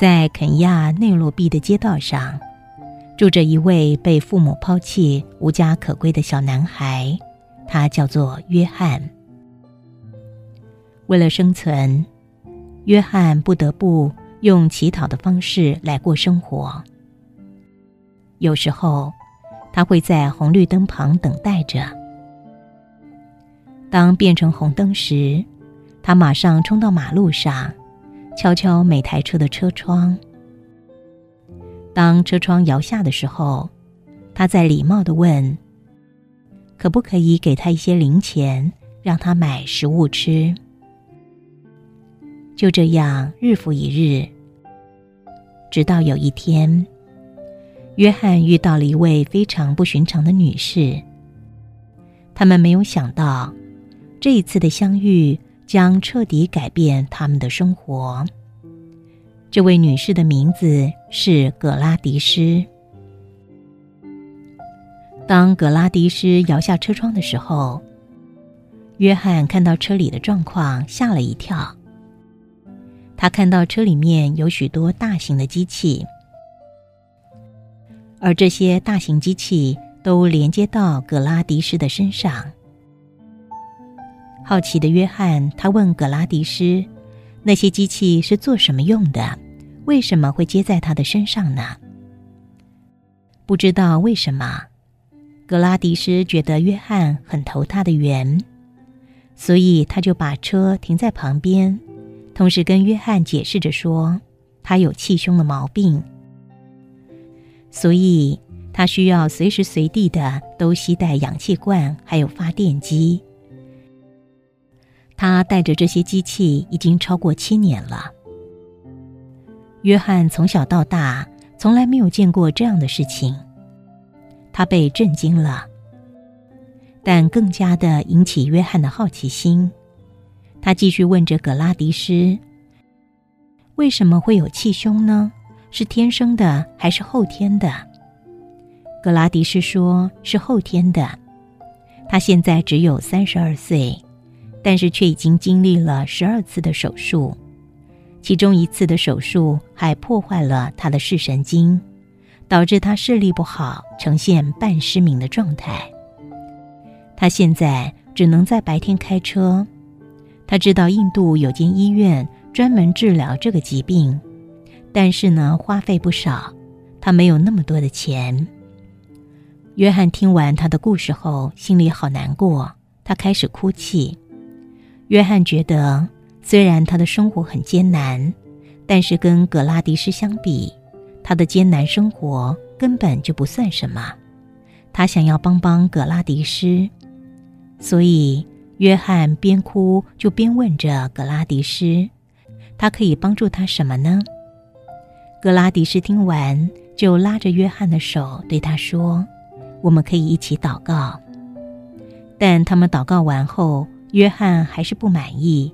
在肯亚内罗毕的街道上，住着一位被父母抛弃、无家可归的小男孩，他叫做约翰。为了生存，约翰不得不用乞讨的方式来过生活。有时候，他会在红绿灯旁等待着。当变成红灯时，他马上冲到马路上，敲敲每台车的车窗。当车窗摇下的时候，他在礼貌的问：“可不可以给他一些零钱，让他买食物吃？”就这样，日复一日，直到有一天，约翰遇到了一位非常不寻常的女士。他们没有想到，这一次的相遇。将彻底改变他们的生活。这位女士的名字是葛拉迪斯。当葛拉迪斯摇下车窗的时候，约翰看到车里的状况，吓了一跳。他看到车里面有许多大型的机器，而这些大型机器都连接到葛拉迪斯的身上。好奇的约翰，他问格拉迪斯：“那些机器是做什么用的？为什么会接在他的身上呢？”不知道为什么，格拉迪斯觉得约翰很投他的缘，所以他就把车停在旁边，同时跟约翰解释着说：“他有气胸的毛病，所以他需要随时随地的都携带氧气罐，还有发电机。”他带着这些机器已经超过七年了。约翰从小到大从来没有见过这样的事情，他被震惊了。但更加的引起约翰的好奇心，他继续问着格拉迪斯：“为什么会有气胸呢？是天生的还是后天的？”格拉迪斯说：“是后天的。”他现在只有三十二岁。但是却已经经历了十二次的手术，其中一次的手术还破坏了他的视神经，导致他视力不好，呈现半失明的状态。他现在只能在白天开车。他知道印度有间医院专门治疗这个疾病，但是呢，花费不少，他没有那么多的钱。约翰听完他的故事后，心里好难过，他开始哭泣。约翰觉得，虽然他的生活很艰难，但是跟格拉迪斯相比，他的艰难生活根本就不算什么。他想要帮帮格拉迪斯，所以约翰边哭就边问着格拉迪斯：“他可以帮助他什么呢？”格拉迪斯听完，就拉着约翰的手对他说：“我们可以一起祷告。”但他们祷告完后。约翰还是不满意，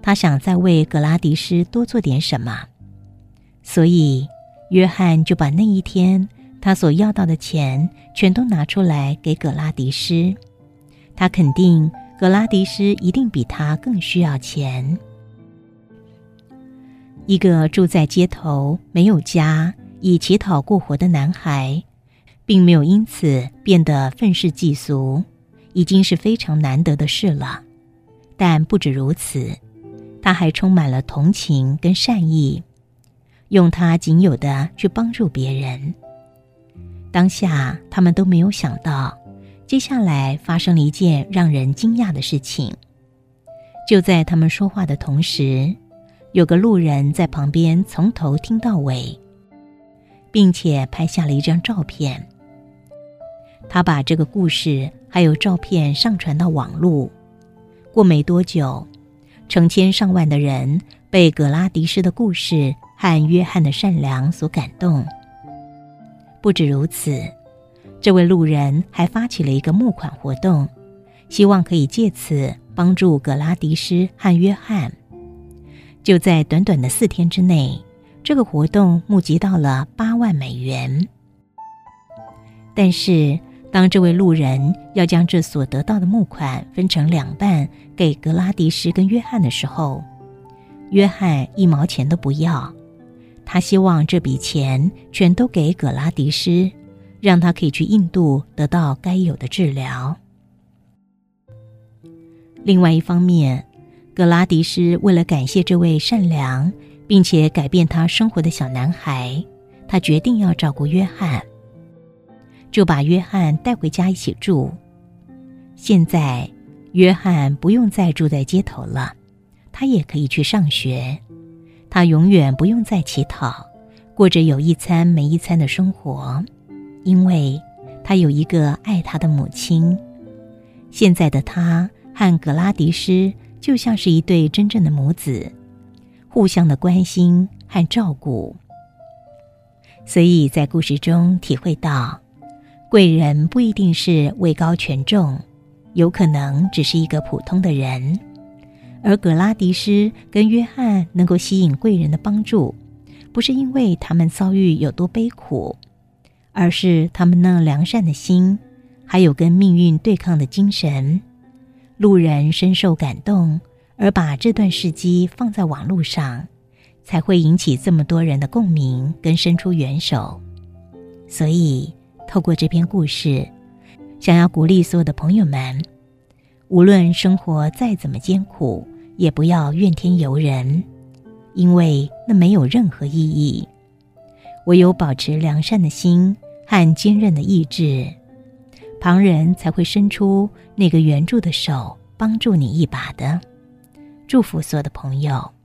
他想再为格拉迪斯多做点什么，所以约翰就把那一天他所要到的钱全都拿出来给格拉迪斯。他肯定格拉迪斯一定比他更需要钱。一个住在街头、没有家、以乞讨过活的男孩，并没有因此变得愤世嫉俗。已经是非常难得的事了，但不止如此，他还充满了同情跟善意，用他仅有的去帮助别人。当下他们都没有想到，接下来发生了一件让人惊讶的事情。就在他们说话的同时，有个路人在旁边从头听到尾，并且拍下了一张照片。他把这个故事还有照片上传到网络。过没多久，成千上万的人被格拉迪斯的故事和约翰的善良所感动。不止如此，这位路人还发起了一个募款活动，希望可以借此帮助格拉迪斯和约翰。就在短短的四天之内，这个活动募集到了八万美元。但是。当这位路人要将这所得到的募款分成两半给格拉迪斯跟约翰的时候，约翰一毛钱都不要，他希望这笔钱全都给葛拉迪斯，让他可以去印度得到该有的治疗。另外一方面，格拉迪斯为了感谢这位善良并且改变他生活的小男孩，他决定要照顾约翰，就把约翰带回家一起住。现在，约翰不用再住在街头了，他也可以去上学。他永远不用再乞讨，过着有一餐没一餐的生活，因为他有一个爱他的母亲。现在的他。和格拉迪斯就像是一对真正的母子，互相的关心和照顾。所以在故事中体会到，贵人不一定是位高权重，有可能只是一个普通的人。而格拉迪斯跟约翰能够吸引贵人的帮助，不是因为他们遭遇有多悲苦，而是他们那良善的心，还有跟命运对抗的精神。路人深受感动，而把这段事迹放在网络上，才会引起这么多人的共鸣跟伸出援手。所以，透过这篇故事，想要鼓励所有的朋友们，无论生活再怎么艰苦，也不要怨天尤人，因为那没有任何意义。唯有保持良善的心和坚韧的意志。旁人才会伸出那个援助的手，帮助你一把的。祝福所有的朋友。